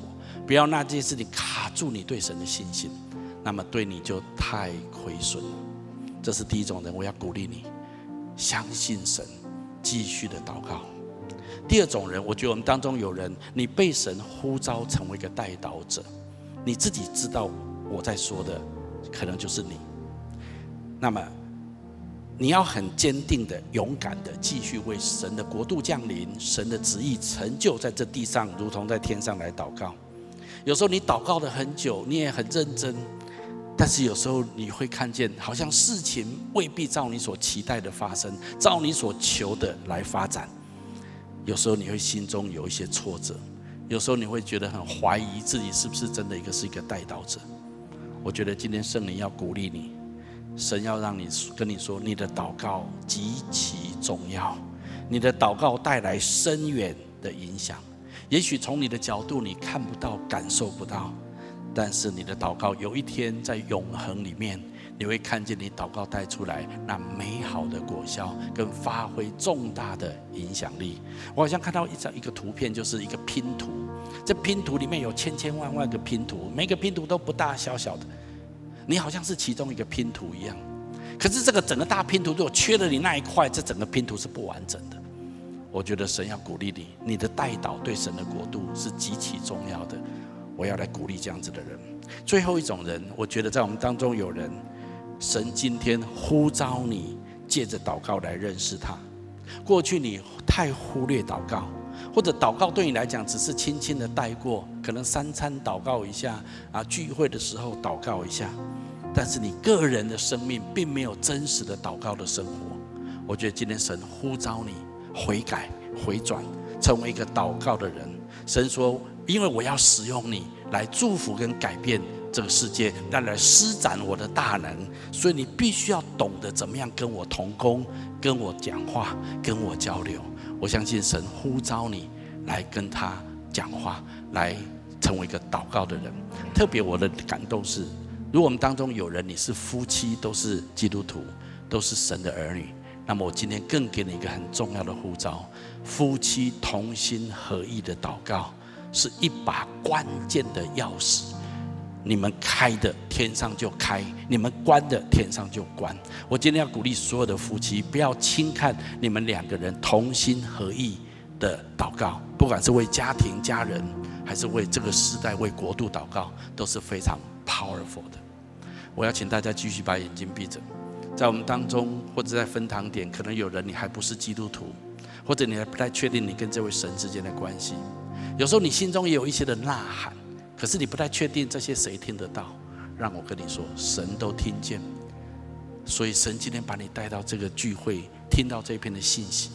不要那件事情卡住你对神的信心，那么对你就太亏损了。这是第一种人，我要鼓励你，相信神，继续的祷告。第二种人，我觉得我们当中有人，你被神呼召成为一个代祷者，你自己知道我在说的，可能就是你。那么，你要很坚定的、勇敢的，继续为神的国度降临、神的旨意成就在这地上，如同在天上来祷告。有时候你祷告了很久，你也很认真，但是有时候你会看见，好像事情未必照你所期待的发生，照你所求的来发展。有时候你会心中有一些挫折，有时候你会觉得很怀疑自己是不是真的一个是一个带刀者。我觉得今天圣灵要鼓励你，神要让你跟你说，你的祷告极其重要，你的祷告带来深远的影响。也许从你的角度你看不到、感受不到，但是你的祷告有一天在永恒里面。你会看见你祷告带出来那美好的果效，跟发挥重大的影响力。我好像看到一张一个图片，就是一个拼图。这拼图里面有千千万万个拼图，每个拼图都不大小小的。你好像是其中一个拼图一样。可是这个整个大拼图如果缺了你那一块，这整个拼图是不完整的。我觉得神要鼓励你，你的代祷对神的国度是极其重要的。我要来鼓励这样子的人。最后一种人，我觉得在我们当中有人。神今天呼召你，借着祷告来认识他。过去你太忽略祷告，或者祷告对你来讲只是轻轻的带过，可能三餐祷告一下啊，聚会的时候祷告一下，但是你个人的生命并没有真实的祷告的生活。我觉得今天神呼召你悔改、回转，成为一个祷告的人。神说：“因为我要使用你来祝福跟改变。”这个世界，带来施展我的大能，所以你必须要懂得怎么样跟我同工，跟我讲话，跟我交流。我相信神呼召你来跟他讲话，来成为一个祷告的人。特别我的感动是，如果我们当中有人你是夫妻，都是基督徒，都是神的儿女，那么我今天更给你一个很重要的呼召：夫妻同心合意的祷告，是一把关键的钥匙。你们开的天上就开，你们关的天上就关。我今天要鼓励所有的夫妻，不要轻看你们两个人同心合意的祷告，不管是为家庭、家人，还是为这个时代、为国度祷告，都是非常 powerful 的。我要请大家继续把眼睛闭着，在我们当中或者在分堂点，可能有人你还不是基督徒，或者你还不太确定你跟这位神之间的关系，有时候你心中也有一些的呐喊。可是你不太确定这些谁听得到？让我跟你说，神都听见。所以神今天把你带到这个聚会，听到这篇的信息，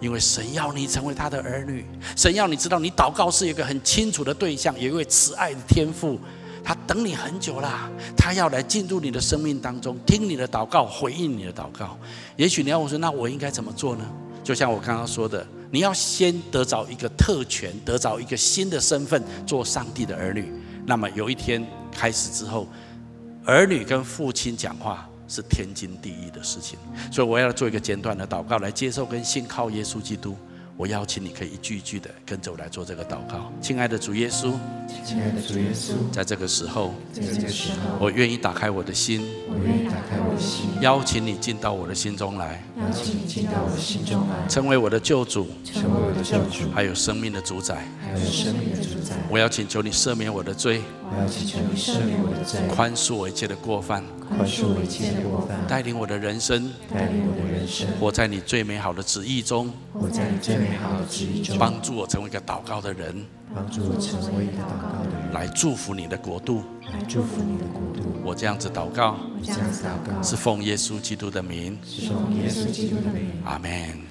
因为神要你成为他的儿女，神要你知道，你祷告是一个很清楚的对象，有一位慈爱的天父，他等你很久啦，他要来进入你的生命当中，听你的祷告，回应你的祷告。也许你要我说，那我应该怎么做呢？就像我刚刚说的。你要先得着一个特权，得着一个新的身份，做上帝的儿女。那么有一天开始之后，儿女跟父亲讲话是天经地义的事情。所以我要做一个简短的祷告，来接受跟信靠耶稣基督。我邀请你可以一句一句的跟着我来做这个祷告，亲爱的主耶稣，亲爱的主耶稣，在这个时候，在这个时候，我愿意打开我的心，我愿意打开我的心，邀请你进到我的心中来，邀请你进到我的心中来，成为我的救主，成为我的救主，还有生命的主宰，还有生命的主宰。我要请求你赦免我的罪，我要请求你赦免我的罪，宽恕我一切的过犯，宽恕我一切的过犯，带领我的人生，带领我的人生，活在你最美好的旨意中，活在你最美。好的旨意中，帮助我成为一个祷告的人，帮助我成为一个祷告的人，来祝福你的国度，来祝福你的国度。我这样子祷告，这样子祷告，是奉耶稣基督的名，是奉耶稣基督的名。阿门。